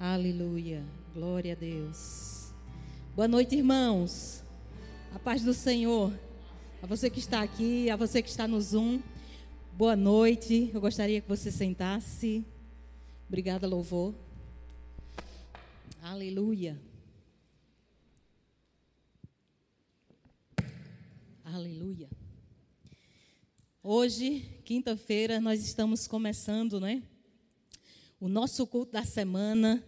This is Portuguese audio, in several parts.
Aleluia. Glória a Deus. Boa noite, irmãos. A paz do Senhor. A você que está aqui, a você que está no Zoom. Boa noite. Eu gostaria que você sentasse. Obrigada, louvor. Aleluia. Aleluia. Hoje, quinta-feira, nós estamos começando, né? O nosso culto da semana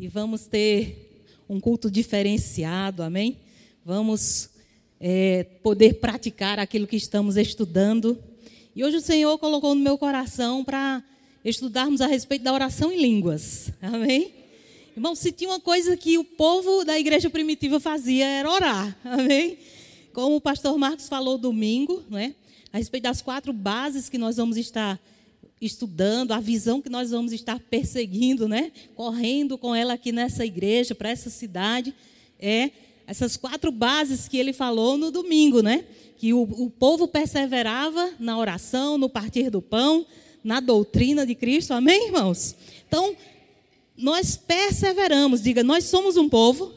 e vamos ter um culto diferenciado, amém? Vamos é, poder praticar aquilo que estamos estudando. E hoje o Senhor colocou no meu coração para estudarmos a respeito da oração em línguas, amém? Irmão, se tinha uma coisa que o povo da igreja primitiva fazia era orar, amém? Como o pastor Marcos falou domingo, não é? a respeito das quatro bases que nós vamos estar estudando, a visão que nós vamos estar perseguindo, né? Correndo com ela aqui nessa igreja, para essa cidade, é essas quatro bases que ele falou no domingo, né? Que o, o povo perseverava na oração, no partir do pão, na doutrina de Cristo, amém, irmãos? Então, nós perseveramos, diga, nós somos um povo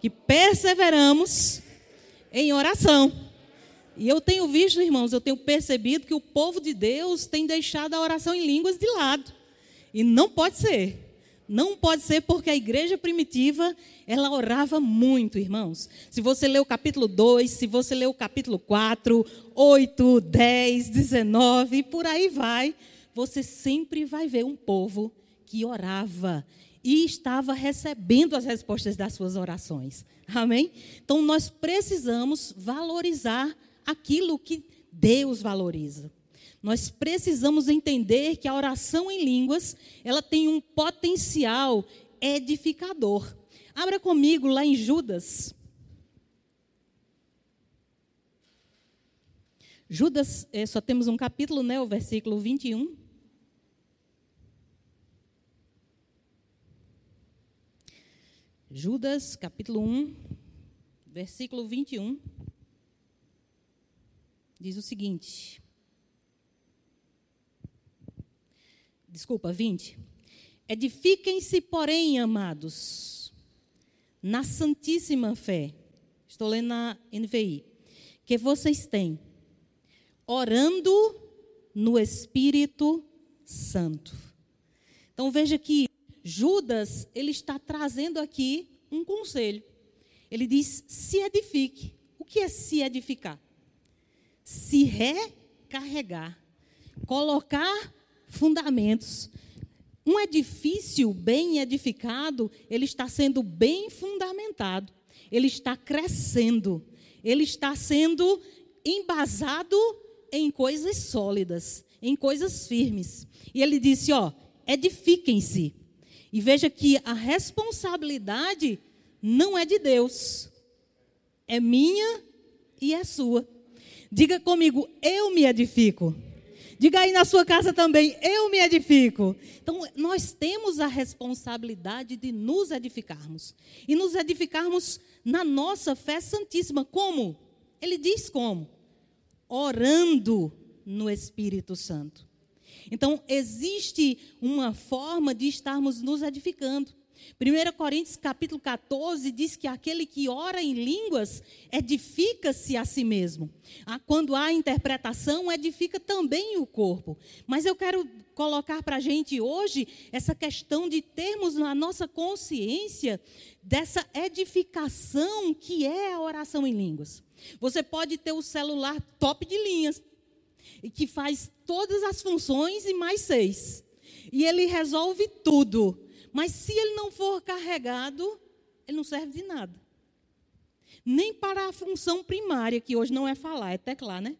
que perseveramos em oração. E eu tenho visto, irmãos, eu tenho percebido que o povo de Deus tem deixado a oração em línguas de lado. E não pode ser. Não pode ser porque a igreja primitiva, ela orava muito, irmãos. Se você ler o capítulo 2, se você ler o capítulo 4, 8, 10, 19, e por aí vai, você sempre vai ver um povo que orava e estava recebendo as respostas das suas orações. Amém? Então nós precisamos valorizar aquilo que Deus valoriza. Nós precisamos entender que a oração em línguas, ela tem um potencial edificador. Abra comigo lá em Judas. Judas, é, só temos um capítulo, né, o versículo 21. Judas, capítulo 1, versículo 21 diz o seguinte. Desculpa, 20. Edifiquem-se, porém, amados, na santíssima fé. Estou lendo na NVI. Que vocês têm, orando no Espírito Santo. Então veja que Judas, ele está trazendo aqui um conselho. Ele diz: se edifique. O que é se edificar? Se recarregar, colocar fundamentos. Um edifício bem edificado, ele está sendo bem fundamentado, ele está crescendo, ele está sendo embasado em coisas sólidas, em coisas firmes. E ele disse: ó, edifiquem-se. E veja que a responsabilidade não é de Deus, é minha e é sua. Diga comigo, eu me edifico. Diga aí na sua casa também, eu me edifico. Então, nós temos a responsabilidade de nos edificarmos. E nos edificarmos na nossa fé santíssima. Como? Ele diz como? Orando no Espírito Santo. Então, existe uma forma de estarmos nos edificando. 1 Coríntios capítulo 14 diz que aquele que ora em línguas edifica-se a si mesmo. Ah, quando há interpretação, edifica também o corpo. Mas eu quero colocar para a gente hoje essa questão de termos na nossa consciência dessa edificação que é a oração em línguas. Você pode ter o celular top de linhas, que faz todas as funções e mais seis. E ele resolve tudo. Mas se ele não for carregado, ele não serve de nada. Nem para a função primária, que hoje não é falar, é teclar, né?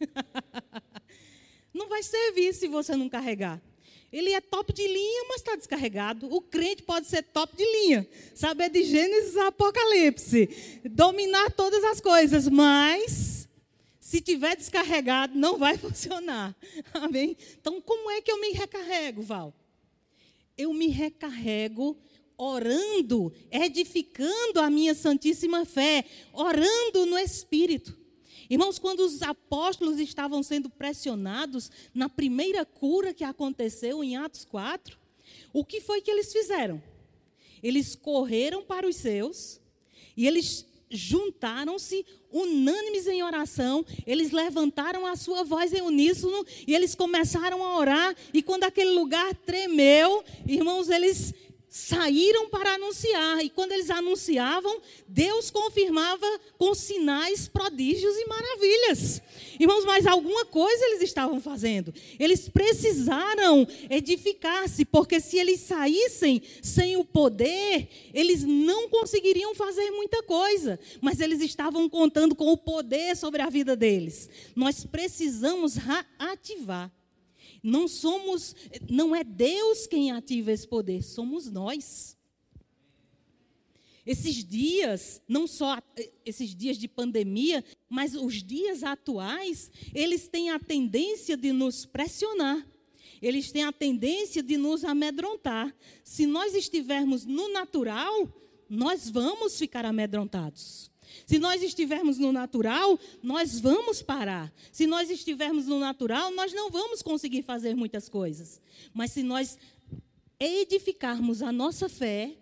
não vai servir se você não carregar. Ele é top de linha, mas está descarregado. O crente pode ser top de linha, saber de Gênesis a Apocalipse, dominar todas as coisas, mas se tiver descarregado, não vai funcionar. Amém? Então, como é que eu me recarrego, Val? Eu me recarrego orando, edificando a minha santíssima fé, orando no Espírito. Irmãos, quando os apóstolos estavam sendo pressionados na primeira cura que aconteceu em Atos 4, O que foi que eles fizeram? Eles correram para os seus e eles juntaram-se unânimes em oração, eles levantaram a sua voz em uníssono e eles começaram a orar. E quando aquele lugar tremeu, irmãos, eles saíram para anunciar. E quando eles anunciavam, Deus confirmava com sinais, prodígios e maravilhas. Irmãos, mas alguma coisa eles estavam fazendo. Eles precisaram edificar-se, porque se eles saíssem sem o poder, eles não conseguiriam fazer muita coisa. Mas eles estavam contando com o poder sobre a vida deles. Nós precisamos ativar não somos, não é Deus quem ativa esse poder, somos nós. Esses dias, não só esses dias de pandemia, mas os dias atuais, eles têm a tendência de nos pressionar. Eles têm a tendência de nos amedrontar. Se nós estivermos no natural, nós vamos ficar amedrontados. Se nós estivermos no natural, nós vamos parar. Se nós estivermos no natural, nós não vamos conseguir fazer muitas coisas. Mas se nós edificarmos a nossa fé,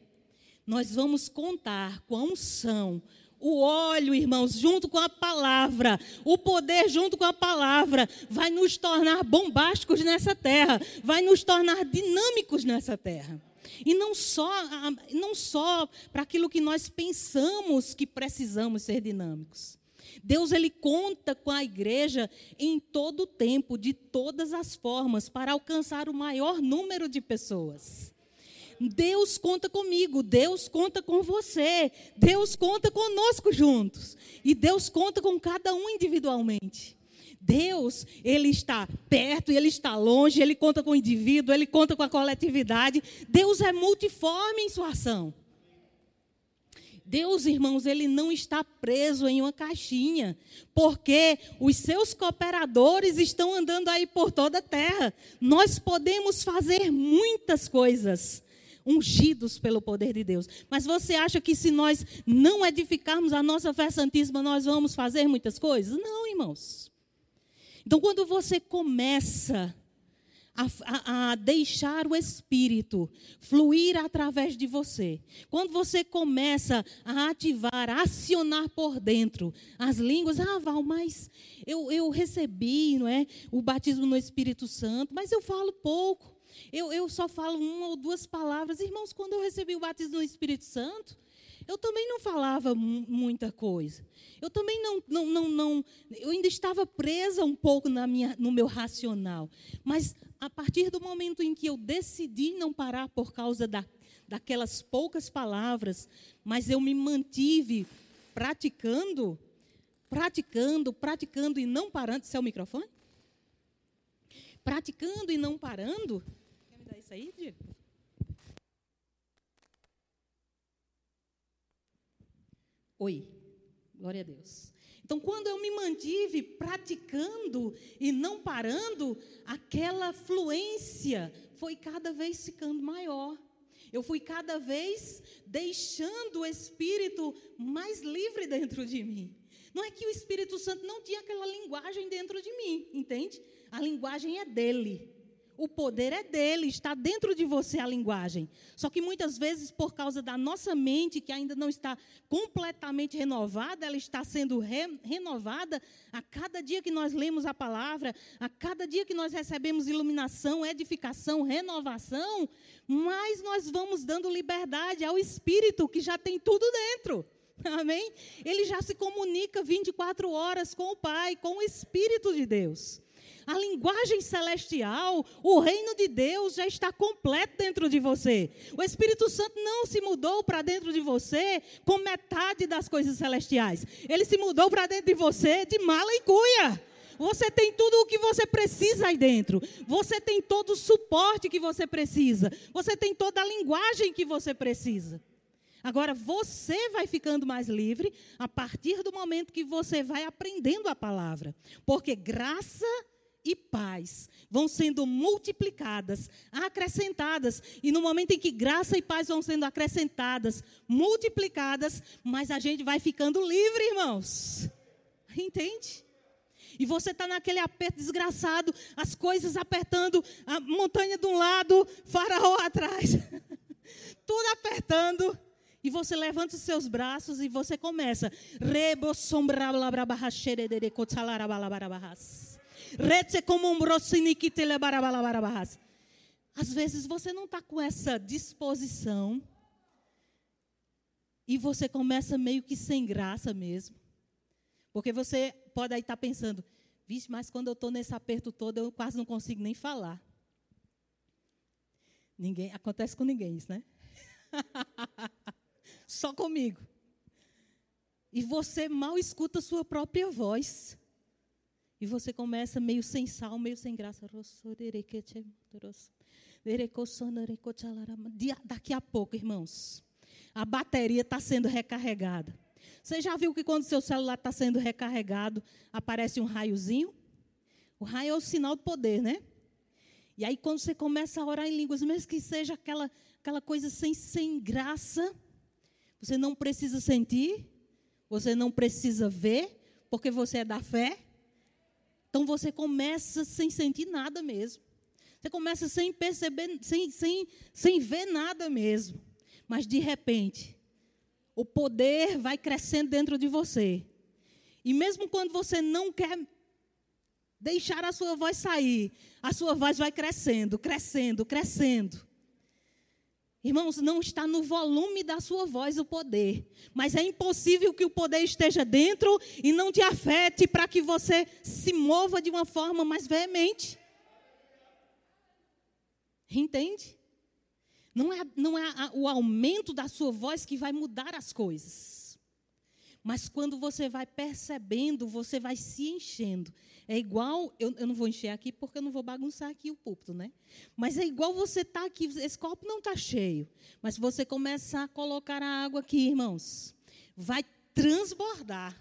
nós vamos contar com a unção, o óleo, irmãos, junto com a palavra, o poder junto com a palavra, vai nos tornar bombásticos nessa terra, vai nos tornar dinâmicos nessa terra. E não só, não só para aquilo que nós pensamos que precisamos ser dinâmicos. Deus ele conta com a igreja em todo o tempo, de todas as formas, para alcançar o maior número de pessoas. Deus conta comigo, Deus conta com você, Deus conta conosco juntos. E Deus conta com cada um individualmente. Deus, ele está perto, ele está longe, ele conta com o indivíduo, ele conta com a coletividade. Deus é multiforme em sua ação. Deus, irmãos, ele não está preso em uma caixinha, porque os seus cooperadores estão andando aí por toda a terra. Nós podemos fazer muitas coisas ungidos pelo poder de Deus. Mas você acha que se nós não edificarmos a nossa fé santíssima, nós vamos fazer muitas coisas? Não, irmãos. Então, quando você começa a, a, a, deixar o Espírito fluir através de você, quando você começa a ativar, a acionar por dentro as línguas, ah, Val, mas eu, eu recebi não é, o batismo no Espírito Santo, mas eu falo pouco. Eu, eu só falo uma ou duas palavras. Irmãos, quando eu recebi o batismo no Espírito Santo, eu também não falava muita coisa. Eu também não, não, não, não, eu ainda estava presa um pouco na minha, no meu racional. Mas a partir do momento em que eu decidi não parar por causa da, daquelas poucas palavras, mas eu me mantive praticando, praticando, praticando e não parando. Isso é o microfone? Praticando e não parando. Quer me dar isso aí, Diego? Oi. Glória a Deus. Então, quando eu me mantive praticando e não parando, aquela fluência foi cada vez ficando maior. Eu fui cada vez deixando o Espírito mais livre dentro de mim. Não é que o Espírito Santo não tinha aquela linguagem dentro de mim, entende? A linguagem é dele. O poder é dele, está dentro de você a linguagem. Só que muitas vezes, por causa da nossa mente, que ainda não está completamente renovada, ela está sendo re renovada a cada dia que nós lemos a palavra, a cada dia que nós recebemos iluminação, edificação, renovação, mais nós vamos dando liberdade ao Espírito que já tem tudo dentro. Amém? Ele já se comunica 24 horas com o Pai, com o Espírito de Deus a linguagem celestial, o reino de Deus já está completo dentro de você. O Espírito Santo não se mudou para dentro de você com metade das coisas celestiais. Ele se mudou para dentro de você de mala e cuia. Você tem tudo o que você precisa aí dentro. Você tem todo o suporte que você precisa. Você tem toda a linguagem que você precisa. Agora, você vai ficando mais livre a partir do momento que você vai aprendendo a palavra. Porque graça e paz vão sendo multiplicadas, acrescentadas. E no momento em que graça e paz vão sendo acrescentadas, multiplicadas, mas a gente vai ficando livre, irmãos. Entende? E você está naquele aperto desgraçado, as coisas apertando, a montanha de um lado, faraó atrás. Tudo apertando. E você levanta os seus braços e você começa. Às vezes você não está com essa disposição. E você começa meio que sem graça mesmo. Porque você pode aí estar tá pensando, vixe, mas quando eu estou nesse aperto todo, eu quase não consigo nem falar. Ninguém, acontece com ninguém isso, né? Só comigo. E você mal escuta a sua própria voz. E você começa meio sem sal, meio sem graça. Daqui a pouco, irmãos, a bateria está sendo recarregada. Você já viu que quando seu celular está sendo recarregado, aparece um raiozinho? O raio é o sinal do poder, né? E aí, quando você começa a orar em línguas, mesmo que seja aquela, aquela coisa sem, sem graça, você não precisa sentir, você não precisa ver, porque você é da fé. Então você começa sem sentir nada mesmo. Você começa sem perceber, sem, sem, sem ver nada mesmo. Mas de repente, o poder vai crescendo dentro de você. E mesmo quando você não quer deixar a sua voz sair, a sua voz vai crescendo, crescendo, crescendo. Irmãos, não está no volume da sua voz o poder, mas é impossível que o poder esteja dentro e não te afete para que você se mova de uma forma mais veemente. Entende? Não é, não é o aumento da sua voz que vai mudar as coisas. Mas quando você vai percebendo, você vai se enchendo. É igual, eu, eu não vou encher aqui porque eu não vou bagunçar aqui o púlpito, né? Mas é igual você estar tá aqui, esse copo não está cheio. Mas se você começar a colocar a água aqui, irmãos, vai transbordar.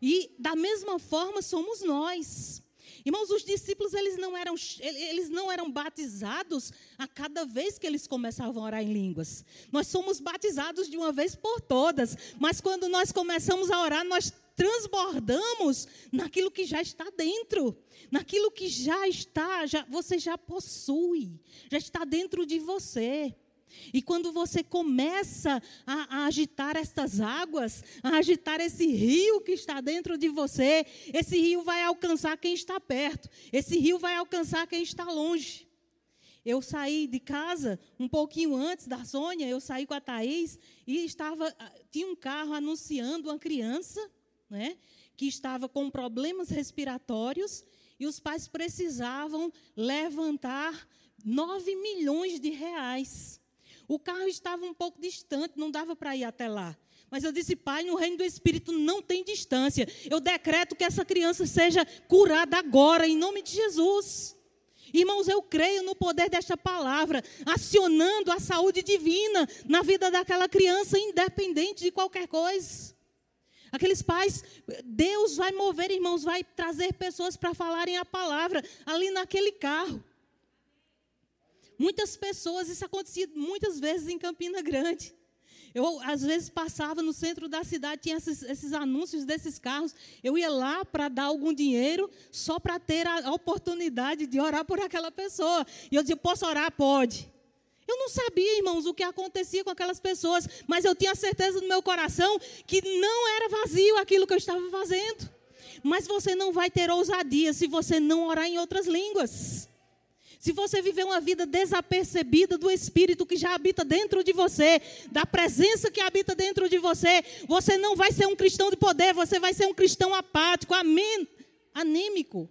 E da mesma forma somos nós. Irmãos, os discípulos eles não eram eles não eram batizados a cada vez que eles começavam a orar em línguas. Nós somos batizados de uma vez por todas, mas quando nós começamos a orar, nós transbordamos naquilo que já está dentro, naquilo que já está, já, você já possui, já está dentro de você. E quando você começa a, a, agitar estas águas, a agitar esse rio que está dentro de você, esse rio vai alcançar quem está perto, esse rio vai alcançar quem está longe. Eu saí de casa um pouquinho antes da Sônia, eu saí com a Thaís e estava, tinha um carro anunciando uma criança, né, que estava com problemas respiratórios e os pais precisavam levantar 9 milhões de reais o carro estava um pouco distante, não dava para ir até lá. Mas eu disse, Pai, no reino do Espírito não tem distância. Eu decreto que essa criança seja curada agora, em nome de Jesus. Irmãos, eu creio no poder desta palavra, acionando a saúde divina na vida daquela criança, independente de qualquer coisa. Aqueles pais, Deus vai mover, irmãos, vai trazer pessoas para falarem a palavra ali naquele carro. Muitas pessoas, isso acontecia muitas vezes em Campina Grande. Eu, às vezes, passava no centro da cidade, tinha esses, esses anúncios desses carros. Eu ia lá para dar algum dinheiro, só para ter a, oportunidade de orar por aquela pessoa. E eu dizia: Posso orar? Pode. Eu não sabia, irmãos, o que acontecia com aquelas pessoas, mas eu tinha certeza no meu coração que não era vazio aquilo que eu estava fazendo. Mas você não vai ter ousadia se você não orar em outras línguas. Se você viver uma vida desapercebida do Espírito que já habita dentro de você, da presença que habita dentro de você, você não vai ser um cristão de poder, você vai ser um cristão apático, anêmico.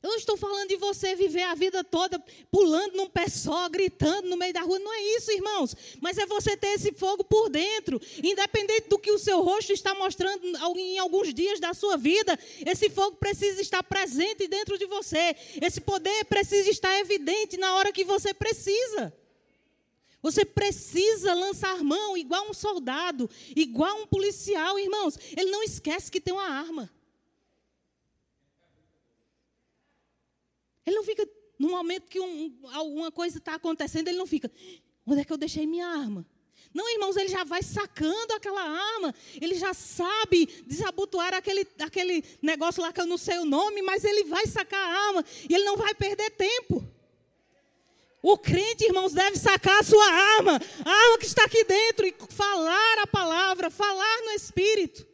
Eu não estou falando de você viver a vida toda pulando num pé só, gritando no meio da rua. Não é isso, irmãos. Mas é você ter esse fogo por dentro. Independente do que o seu rosto está mostrando em alguns dias da sua vida, esse fogo precisa estar presente dentro de você. Esse poder precisa estar evidente na hora que você precisa. Você precisa lançar mão igual um soldado, igual um policial, irmãos. Ele não esquece que tem uma arma. Ele não fica, no momento que um, alguma coisa está acontecendo, ele não fica, onde é que eu deixei minha arma? Não, irmãos, ele já vai sacando aquela arma, ele já sabe desabotoar aquele, aquele negócio lá que eu não sei o nome, mas ele vai sacar a arma e ele não vai perder tempo. O crente, irmãos, deve sacar a sua arma, a arma que está aqui dentro, e falar a palavra, falar no Espírito,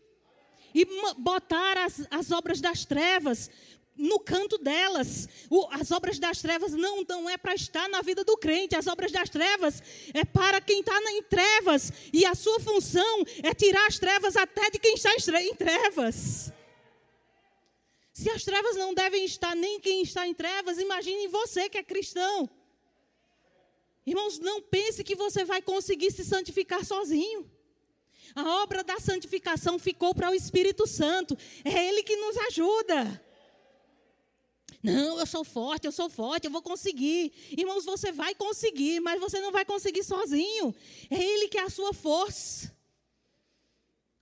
e botar as, as obras das trevas no canto delas. O, as obras das trevas não, não é para estar na vida do crente, as obras das trevas é para quem está em trevas, e a sua função é tirar as trevas até de quem está em trevas. Se as trevas não devem estar nem quem está em trevas, imagine você que é cristão. Irmãos, não pense que você vai conseguir se santificar sozinho. A obra da santificação ficou para o Espírito Santo. É Ele que nos ajuda. Não, eu sou forte, eu sou forte, eu vou conseguir. Irmãos, você vai conseguir, mas você não vai conseguir sozinho. É Ele que é a sua força.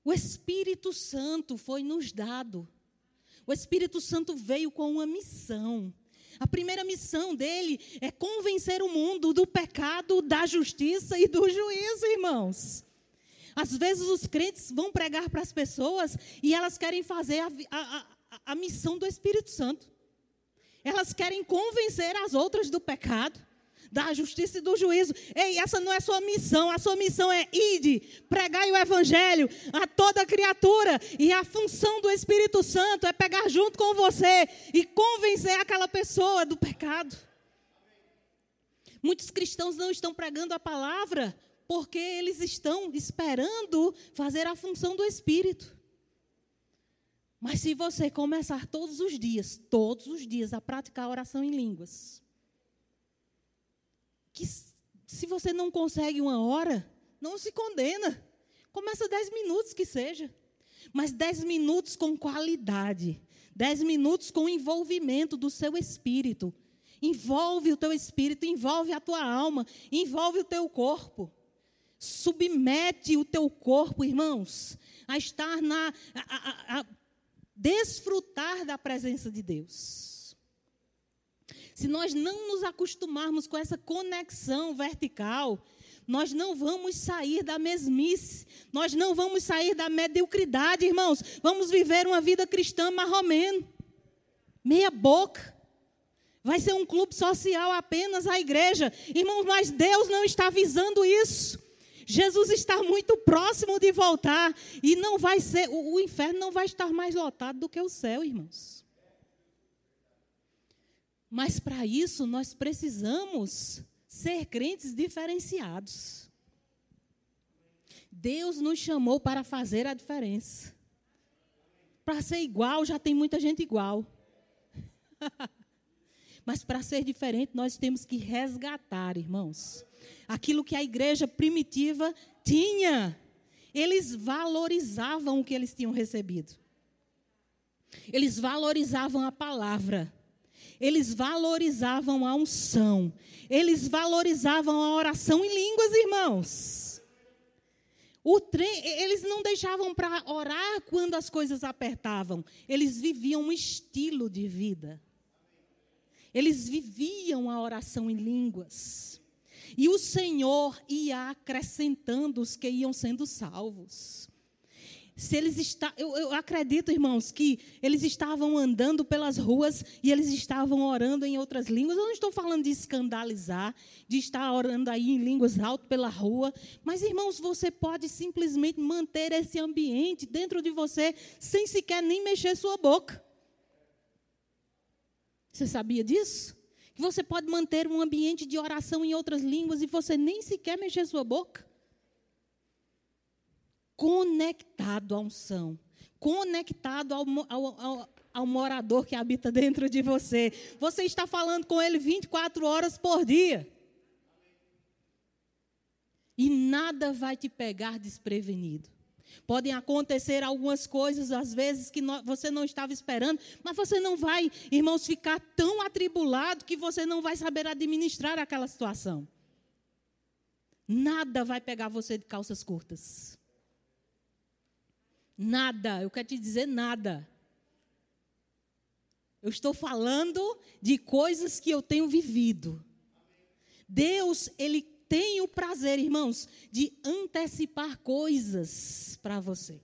O Espírito Santo foi nos dado. O Espírito Santo veio com uma missão. A primeira missão dele é convencer o mundo do pecado, da justiça e do juízo, irmãos. Às vezes os crentes vão pregar para as pessoas e elas querem fazer a, a, a, a missão do Espírito Santo. Elas querem convencer as outras do pecado, da justiça e do juízo. Ei, essa não é sua missão. A sua missão é ide, pregar o evangelho a toda criatura. E a função do Espírito Santo é pegar junto com você e convencer aquela pessoa do pecado. Muitos cristãos não estão pregando a palavra porque eles estão esperando fazer a função do Espírito. Mas se você começar todos os dias, todos os dias, a praticar a oração em línguas, que se você não consegue uma hora, não se condena. Começa dez minutos que seja. Mas dez minutos com qualidade. Dez minutos com envolvimento do seu espírito. Envolve o teu espírito, envolve a tua alma, envolve o teu corpo. Submete o teu corpo, irmãos, a estar na. A, a, a, desfrutar da presença de Deus. Se nós não nos acostumarmos com essa conexão vertical, nós não vamos sair da mesmice, nós não vamos sair da mediocridade, irmãos. Vamos viver uma vida cristã marromeno, meia boca. Vai ser um clube social apenas a igreja. Irmãos, mas Deus não está visando isso. Jesus está muito próximo de voltar e não vai ser, o, o inferno não vai estar mais lotado do que o céu, irmãos. Mas para isso nós precisamos ser crentes diferenciados. Deus nos chamou para fazer a diferença. Para ser igual, já tem muita gente igual. Mas para ser diferente, nós temos que resgatar, irmãos, aquilo que a igreja primitiva tinha. Eles valorizavam o que eles tinham recebido. Eles valorizavam a palavra. Eles valorizavam a unção. Eles valorizavam a oração em línguas, irmãos. Trem, eles não deixavam para orar quando as coisas apertavam. Eles viviam um estilo de vida. Eles viviam a oração em línguas. E o Senhor ia acrescentando os que iam sendo salvos. Se eles está, eu, eu acredito, irmãos, que eles estavam andando pelas ruas e eles estavam orando em outras línguas. Eu não estou falando de escandalizar, de estar orando aí em línguas alto pela rua, mas irmãos, você pode simplesmente manter esse ambiente dentro de você sem sequer nem mexer sua boca. Você sabia disso? Que você pode manter um ambiente de oração em outras línguas e você nem sequer mexer sua boca? Conectado à unção, conectado ao, ao, ao, ao morador que habita dentro de você. Você está falando com ele 24 horas por dia. E nada vai te pegar desprevenido. Podem acontecer algumas coisas, às vezes, que você não estava esperando, mas você não vai, irmãos, ficar tão atribulado que você não vai saber administrar aquela situação. Nada vai pegar você de calças curtas. Nada, eu quero te dizer nada. Eu estou falando de coisas que eu tenho vivido. Deus, Ele tem o prazer, irmãos, de antecipar coisas para você.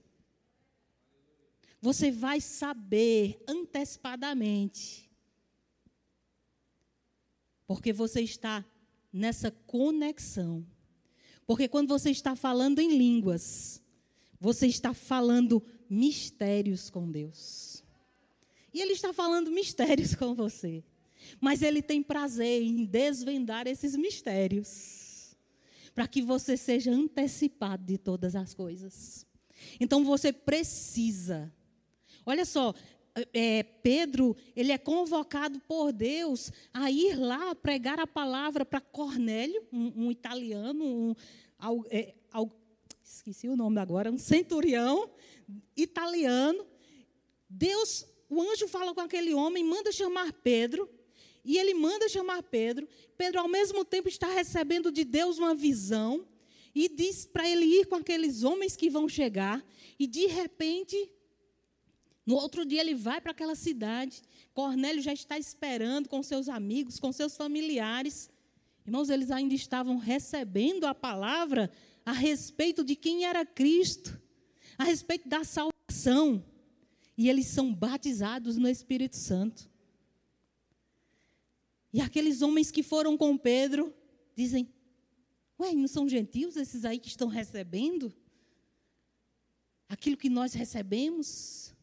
Você vai saber antecipadamente. Porque você está nessa conexão. Porque quando você está falando em línguas, você está falando mistérios com Deus. E Ele está falando mistérios com você. Mas Ele tem prazer em desvendar esses mistérios. Para que você seja antecipado de todas as coisas. Então você precisa. Olha só, é, Pedro, ele é convocado por Deus a ir lá pregar a palavra para Cornélio, um, um, italiano, um, é, esqueci o nome agora, um centurião italiano. Deus, o anjo fala com aquele homem, manda chamar Pedro, e ele manda chamar Pedro. Pedro, ao mesmo tempo, está recebendo de Deus uma visão, e diz para ele ir com aqueles homens que vão chegar, e de repente no outro dia ele vai para aquela cidade. Cornélio já está esperando com seus amigos, com seus familiares. Irmãos, eles ainda estavam recebendo a palavra a respeito de quem era Cristo, a respeito da salvação. E eles são batizados no Espírito Santo. E aqueles homens que foram com Pedro dizem: Ué, não são gentios esses aí que estão recebendo? Aquilo que nós recebemos?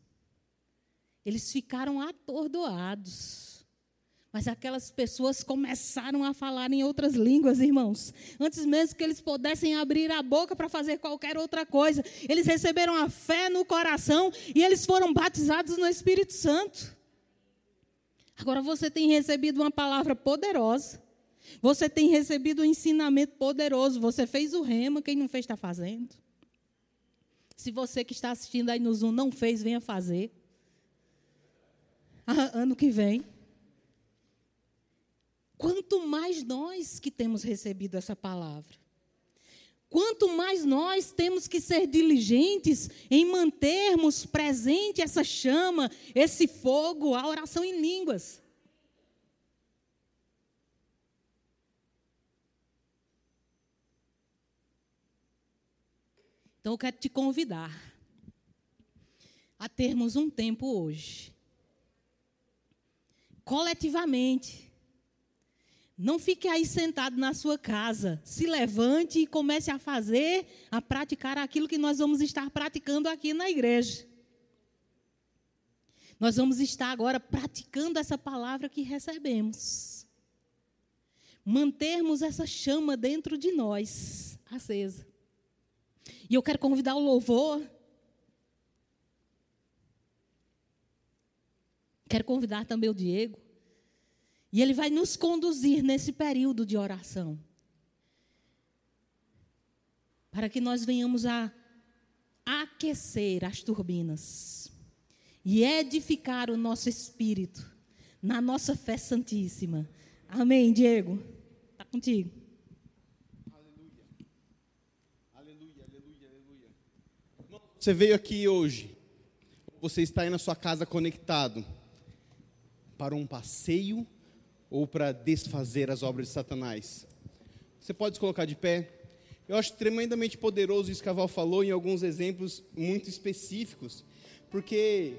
Eles ficaram atordoados. Mas aquelas pessoas começaram a falar em outras línguas, irmãos. Antes mesmo que eles pudessem abrir a boca para fazer qualquer outra coisa, eles receberam a fé no coração e eles foram batizados no Espírito Santo. Agora você tem recebido uma palavra poderosa. Você tem recebido um ensinamento poderoso. Você fez o rema, quem não fez está fazendo. Se você que está assistindo aí no Zoom não fez, venha fazer. ano que vem. Quanto mais nós que temos recebido essa palavra, quanto mais nós temos que ser diligentes em mantermos presente essa chama, esse fogo, a oração em línguas. Então eu quero te convidar a termos um tempo hoje coletivamente. Não fique aí sentado na sua casa. Se levante e comece a fazer, a praticar aquilo que nós vamos estar praticando aqui na igreja. Nós vamos estar agora praticando essa palavra que recebemos. Mantermos essa chama dentro de nós, acesa. E eu quero convidar o louvor Quero convidar também o Diego. E ele vai nos conduzir nesse período de oração. Para que nós venhamos a aquecer as turbinas e edificar o nosso espírito na nossa fé santíssima. Amém, Diego? Está contigo. Aleluia, aleluia, aleluia. Você veio aqui hoje, você está aí na sua casa conectado para um passeio ou para desfazer as obras de Satanás? Você pode se colocar de pé? Eu acho tremendamente poderoso isso que a Val falou em alguns exemplos muito específicos, porque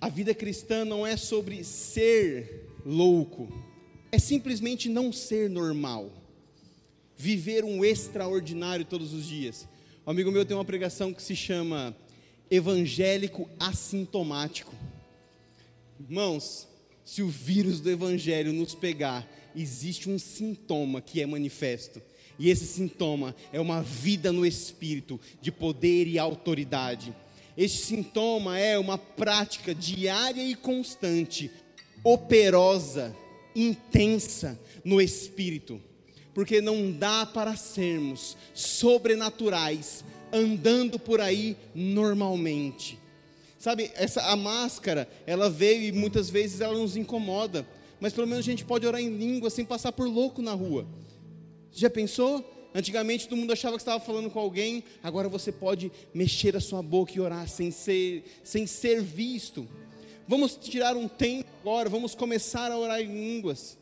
a vida cristã não é sobre ser louco, é simplesmente não ser normal, viver um extraordinário todos os dias. Um amigo meu tem uma pregação que se chama Evangélico Assintomático. Irmãos, se o vírus do evangelho nos pegar, existe um sintoma que é manifesto. E esse sintoma é uma vida no espírito de poder e autoridade. Este sintoma é uma prática diária e constante, operosa, intensa no espírito. Porque não dá para sermos sobrenaturais andando por aí normalmente. Sabe, essa a máscara, ela veio e muitas vezes ela nos incomoda, mas pelo menos a gente pode orar em língua sem passar por louco na rua. Já pensou? Antigamente todo mundo achava que estava falando com alguém, agora você pode mexer a sua boca e orar sem ser, sem ser visto. Vamos tirar um tempo agora, vamos começar a orar em línguas.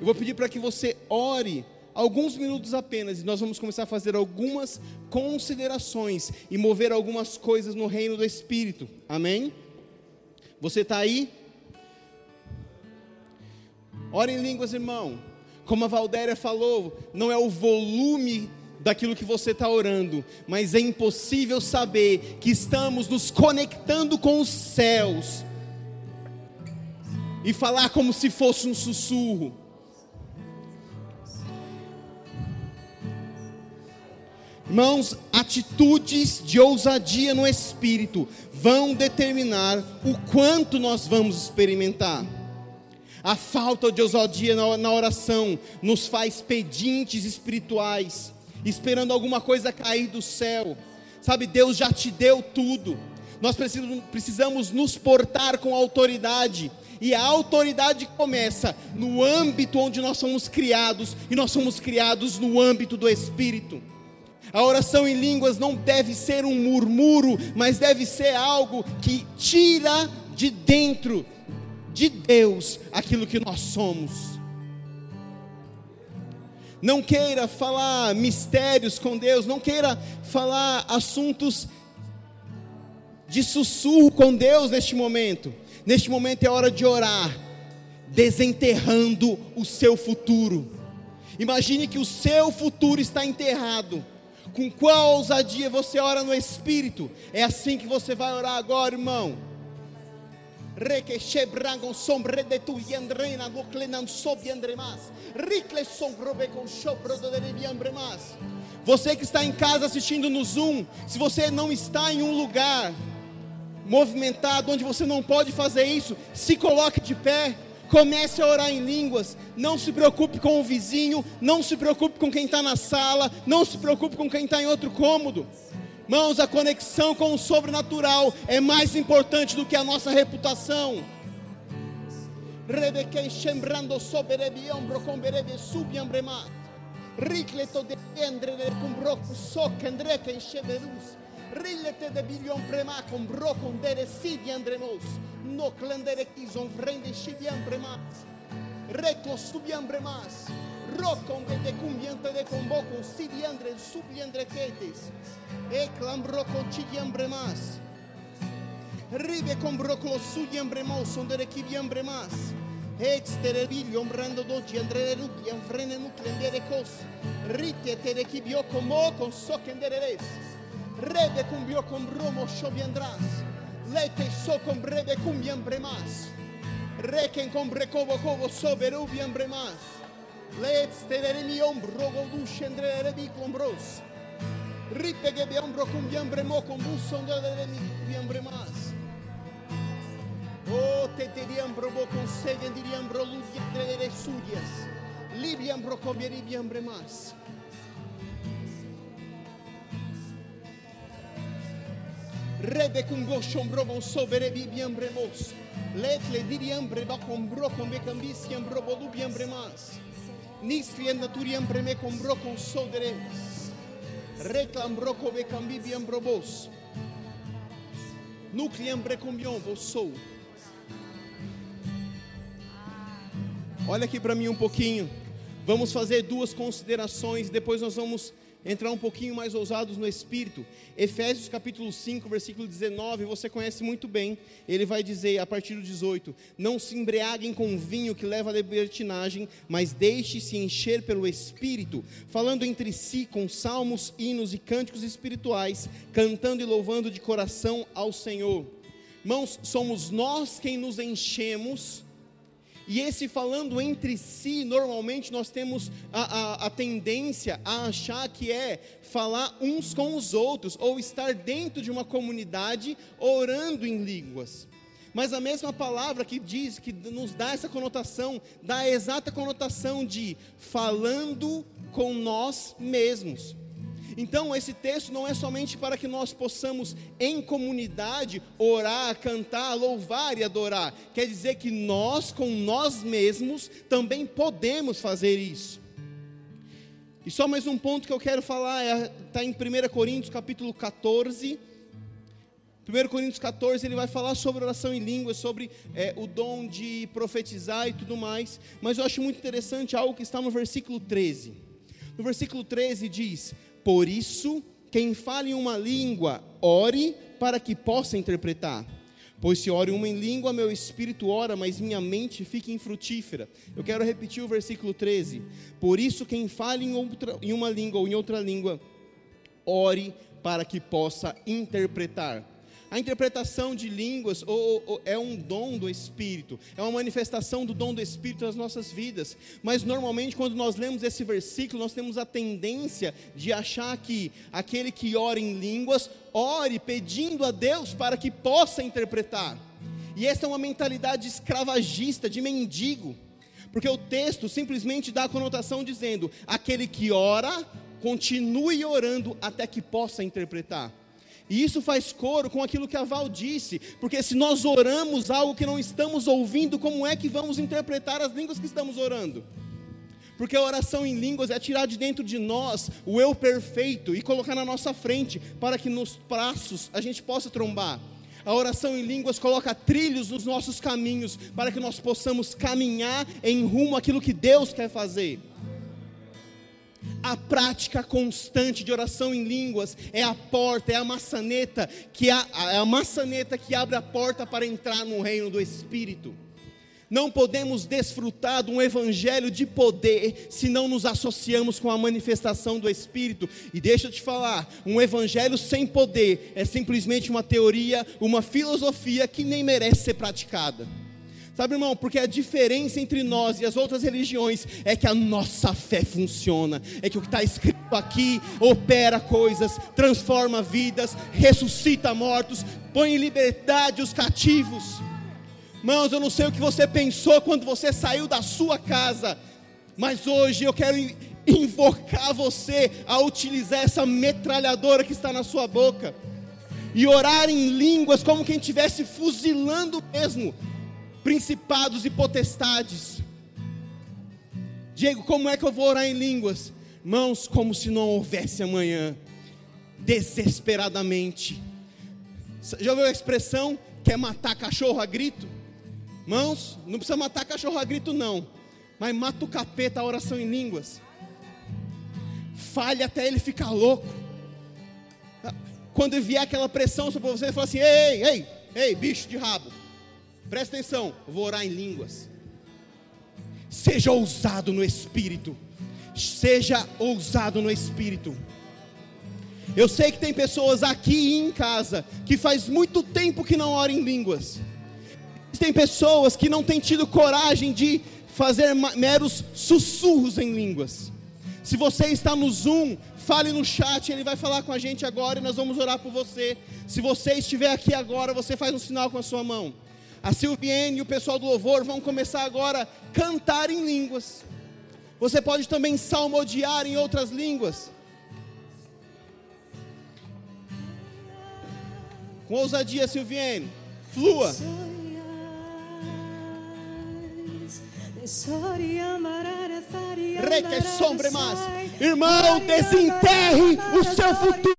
Eu vou pedir para que você ore alguns minutos apenas e nós vamos começar a fazer algumas considerações e mover algumas coisas no reino do Espírito. Amém? Você está aí? Ora em línguas, irmão. Como a Valdéria falou, não é o volume daquilo que você está orando, mas é impossível saber que estamos nos conectando com os céus e falar como se fosse um sussurro. Irmãos, atitudes de ousadia no espírito vão determinar o quanto nós vamos experimentar. A falta de ousadia na oração nos faz pedintes espirituais, esperando alguma coisa cair do céu. Sabe, Deus já te deu tudo. Nós precisamos nos portar com autoridade. E a autoridade começa no âmbito onde nós somos criados, e nós somos criados no âmbito do Espírito. A oração em línguas não deve ser um murmúrio, mas deve ser algo que tira de dentro de Deus aquilo que nós somos. Não queira falar mistérios com Deus, não queira falar assuntos de sussurro com Deus neste momento. Neste momento é hora de orar, desenterrando o seu futuro. Imagine que o seu futuro está enterrado. Com qual ousadia você ora no Espírito? É assim que você vai orar agora, irmão. Sombrobe com. Você que está em casa assistindo no Zoom, se você não está em um lugar movimentado onde você não pode fazer isso, se coloque de pé, comece a orar em línguas. Não se preocupe com o vizinho, não se preocupe com quem está na sala, não se preocupe com quem está em outro cômodo. Mãos, a conexão com o sobrenatural é mais importante do que a nossa reputação. Ríete de Bilion Prema con Brocon de Sidi Andremos, no clanderetizon frente Sidi Andremas, reconstruye Andremas, Rocon de Cumbiente de Combocon, Sidi Andre, Subi Andrequetes, Eclam Brocon Chidi Andremas, Ribe con Broclo Sudi Andremos, donde Requibi Andremas, Extere Bilion Brando Doci Andre Rupian, Frene Nuclean de Recos, Rite como con Socenderes. Rebe cumbió con romo yo vendrás. Lete so con breve cumbiambre más. Requen con brecobo cobo soberu viambre más. Let's tenere mi ombro godushendre rebi combros. Ripe que mi hombro cumbiambre mo con buson de mi cumbiambre más. Oh, te te diambro bo con segen diriambro lucia de suyas. Libiambro cobieribiambre más. Rebe con goscio ombro con sovere bi biambre mos. Let le di biambre ba con bro con be cambis biambro bo du biambre mas. Nis naturi biambre me con bro con sodere reclambrou come cambibiam brobos. Nucleam brecumbion sou. Olha aqui para mim um pouquinho. Vamos fazer duas considerações, depois nós vamos entrar um pouquinho mais ousados no espírito. Efésios capítulo 5, versículo 19, você conhece muito bem. Ele vai dizer a partir do 18: Não se embriaguem com vinho que leva à libertinagem, mas deixe-se encher pelo espírito, falando entre si com salmos, hinos e cânticos espirituais, cantando e louvando de coração ao Senhor. Irmãos, somos nós quem nos enchemos e esse falando entre si, normalmente nós temos a, a, a, tendência a achar que é falar uns com os outros, ou estar dentro de uma comunidade orando em línguas. Mas a mesma palavra que diz, que nos dá essa conotação, dá a exata conotação de falando com nós mesmos. Então, esse texto não é somente para que nós possamos, em comunidade, orar, cantar, louvar e adorar. Quer dizer que nós, com nós mesmos, também podemos fazer isso. E só mais um ponto que eu quero falar, está é, em 1 Coríntios capítulo 14. 1 Coríntios 14, ele vai falar sobre oração em línguas, sobre é, o dom de profetizar e tudo mais. Mas eu acho muito interessante algo que está no versículo 13. No versículo 13 diz: Por isso, quem fala em uma língua, ore para que possa interpretar. Pois se oro uma em língua, meu espírito ora, mas minha mente fica infrutífera. Eu quero repetir o versículo 13. Por isso, quem fala em, outra, em uma língua ou em outra língua, ore para que possa interpretar. A interpretação de línguas ou, ou, é um dom do Espírito, é uma manifestação do dom do Espírito nas nossas vidas. Mas normalmente, quando nós lemos esse versículo, nós temos a tendência de achar que aquele que ora em línguas, ore pedindo a Deus para que possa interpretar. E essa é uma mentalidade escravagista, de mendigo, porque o texto simplesmente dá a conotação dizendo: aquele que ora, continue orando até que possa interpretar. E isso faz coro com aquilo que a Val disse, porque se nós oramos algo que não estamos ouvindo, como é que vamos interpretar as línguas que estamos orando? Porque a oração em línguas é tirar de dentro de nós o eu perfeito e colocar na nossa frente, para que nos braços a gente possa trombar. A oração em línguas coloca trilhos nos nossos caminhos, para que nós possamos caminhar em rumo àquilo que Deus quer fazer. A prática constante de oração em línguas é a porta, é a maçaneta que a, é a maçaneta que abre a porta para entrar no reino do Espírito. Não podemos desfrutar de um evangelho de poder se não nos associamos com a manifestação do Espírito. E deixa eu te falar, um evangelho sem poder é simplesmente uma teoria, uma filosofia que nem merece ser praticada. Sabe, irmão, porque a diferença entre nós e as outras religiões é que a nossa fé funciona, é que o que está escrito aqui opera coisas, transforma vidas, ressuscita mortos, põe em liberdade os cativos. Irmãos, eu não sei o que você pensou quando você saiu da sua casa, mas hoje eu quero invocar você a utilizar essa metralhadora que está na sua boca e orar em línguas como quem estivesse fuzilando mesmo principados e potestades. Diego, como é que eu vou orar em línguas? Mãos, como se não houvesse amanhã, desesperadamente. Já ouviu a expressão? Quer matar cachorro a grito? Mãos, não precisa matar cachorro a grito, não, mas mata o capeta a oração em línguas. Falha até ele ficar louco. Quando vier aquela pressão sobre você, ele fala assim: ei, ei, ei, bicho de rabo Presta atenção, vou orar em línguas. Seja ousado no espírito. Seja ousado no espírito. Eu sei que tem pessoas aqui e em casa que faz muito tempo que não oram em línguas. Tem pessoas que não têm tido coragem de fazer meros sussurros em línguas. Se você está no Zoom, fale no chat, ele vai falar com a gente agora e nós vamos orar por você. Se você estiver aqui agora, você faz um sinal com a sua mão. A Silviane e o pessoal do louvor vão começar agora a cantar em línguas. Você pode também salmodiar em outras línguas. Com ousadia, Silviane. Flua. Reque sombre mais. Irmão, desenterre o seu futuro.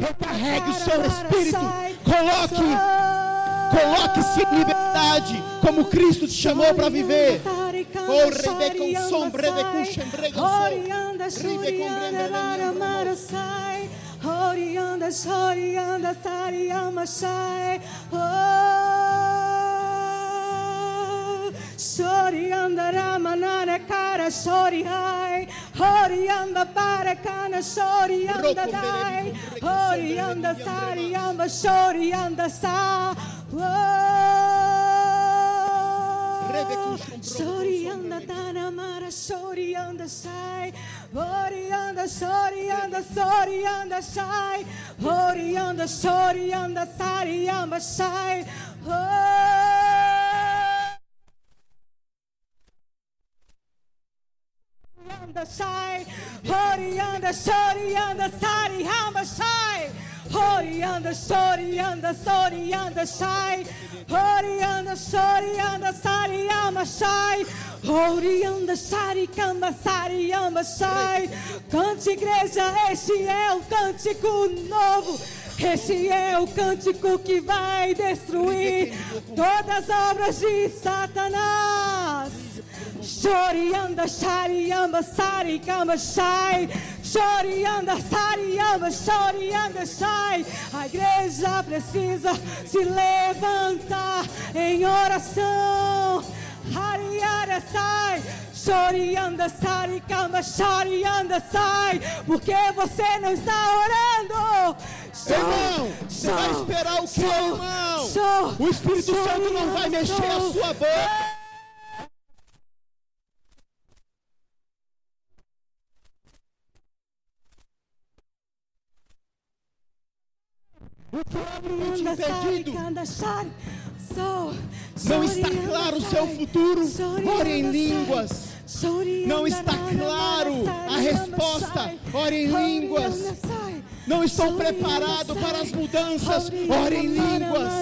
Recarregue o seu espírito. Coloque, coloque-se em liberdade, como Cristo te chamou para viver. Oh, Soriandarama nana cara, sori hai, Ramanana Kara Sorihai Horiyanda sori anda Dai. Horiyanda Sariyamba Soriyanda Sa. Soriyanda Tanamara Soriyanda Sai. Ori anda sori anda sori anda Sai. Orianda, Sorianda, Sariamba, Sai. Oh sai, hori anda shori anda sari hamba sai, hori anda shori anda sori anda sai, hori anda shori anda sari hamba sai, hori anda sari hamba sai. Cante igreja, este é o cântico novo. Este é o cântico que vai destruir todas as obras de Satanás. Chorianda, chariamba, saricamba, shai. Chorianda, sariamba, chorianda, shai. A igreja precisa se levantar em oração. Hariara sai, chorianda, saricamba, chorianda sai, porque você não está orando. Irmão, você vai esperar o show, irmão? show, O Espírito Santo não vai mexer a sua boca. Chorianda, impedido. Não está claro o seu futuro. Ore em línguas. Não está claro a resposta. Ore em línguas. Não estou preparado para as mudanças. Ore em línguas.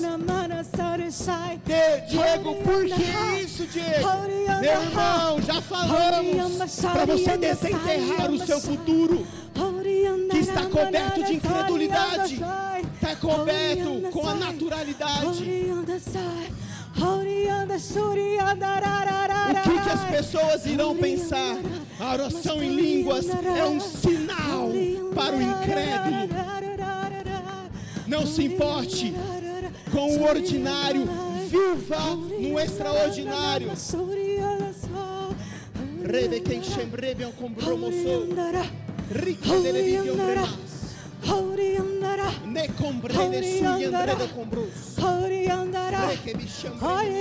Diego, por que isso, Diego? Meu irmão, já falamos para você desenterrar o seu futuro. que está coberto de incredulidade, Está coberto com a naturalidade. O que, que as pessoas irão pensar? A oração em línguas é um sinal para o incrédulo. Não se importe com o ordinário, viva no extraordinário. Rebe quem chembrebe é um combromoso. Rica um bremas. Ne comprende suyendre de combros. Reke chembrebe.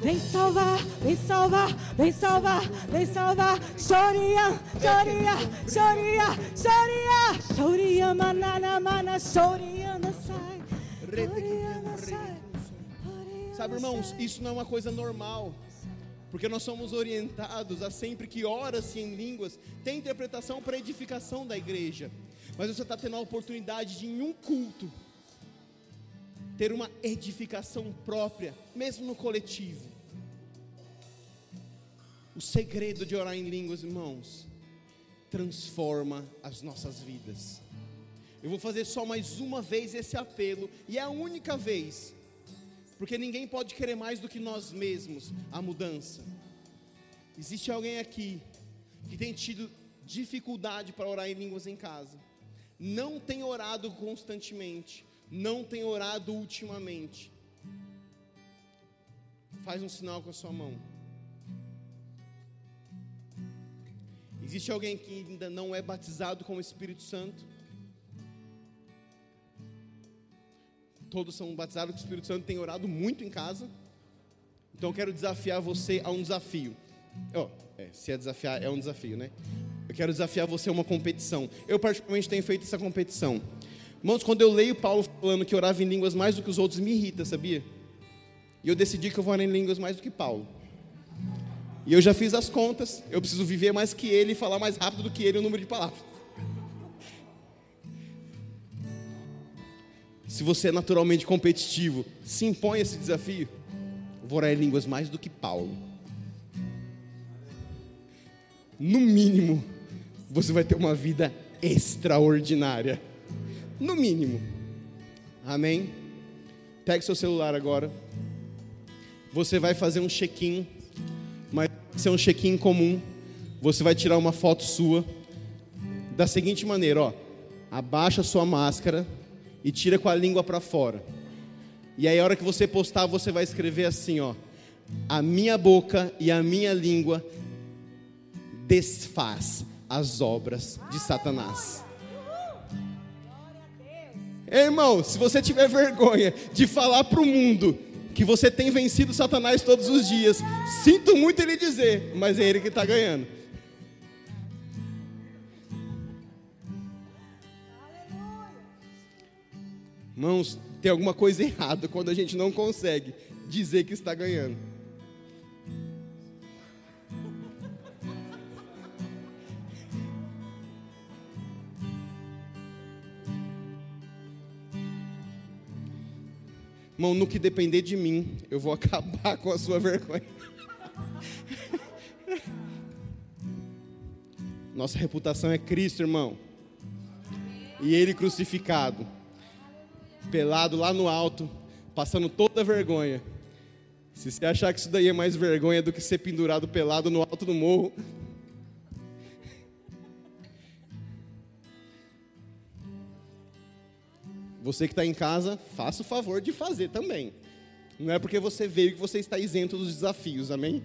Vem salvar, vem salvar, vem salvar, vem salvar. Choria, choria, choria, choria, choria, manana, mana, choria, sai. Choria, sai. Sabe, irmãos, isso não é uma coisa normal. Porque nós somos orientados a sempre que ora-se em línguas, tem interpretação para edificação da igreja. Mas você está tendo a oportunidade de, em um culto, ter uma edificação própria, mesmo no coletivo. O segredo de orar em línguas, irmãos, transforma as nossas vidas. Eu vou fazer só mais uma vez esse apelo, e é a única vez, porque ninguém pode querer mais do que nós mesmos a mudança. Existe alguém aqui que tem tido dificuldade para orar em línguas em casa, não tem orado constantemente, não tem orado ultimamente. Faz um sinal com a sua mão. Existe alguém que ainda não é batizado com o Espírito Santo? Todos são batizados com o Espírito Santo, tem orado muito em casa. Então eu quero desafiar você a um desafio. Ó, é, se é desafiar, é um desafio, né? Eu quero desafiar você a uma competição. Eu particularmente tenho feito essa competição. Irmãos, quando eu leio Paulo falando que orava em línguas mais do que os outros, me irrita, sabia? E eu decidi que eu vou orar em línguas mais do que Paulo. E eu já fiz as contas, eu preciso viver mais que ele e falar mais rápido do que ele o número de palavras. Se você é naturalmente competitivo, se impõe esse desafio. Vou orar em línguas mais do que Paulo. No mínimo, você vai ter uma vida extraordinária. No mínimo. Amém? Pegue seu celular agora. Você vai fazer um check-in, mas vai ser um check-in comum. Você vai tirar uma foto sua da seguinte maneira, ó. Abaixa sua máscara e tira com a língua para fora. E aí a hora que você postar, você vai escrever assim, ó: A minha boca e a minha língua desfaz as obras de Satanás. Irmão, se você tiver vergonha de falar para o mundo que você tem vencido Satanás todos os dias, sinto muito ele dizer, mas é ele que está ganhando. Irmãos, tem alguma coisa errada quando a gente não consegue dizer que está ganhando. Irmão, no que depender de mim, eu vou acabar com a sua vergonha. Nossa reputação é Cristo, irmão. e ele crucificado, pelado lá no alto, passando toda vergonha. Se você achar que isso daí é mais vergonha do que ser pendurado pelado no alto do morro, Você que está em casa, faça o favor de fazer também. Não é porque você veio que você está isento dos desafios, amém?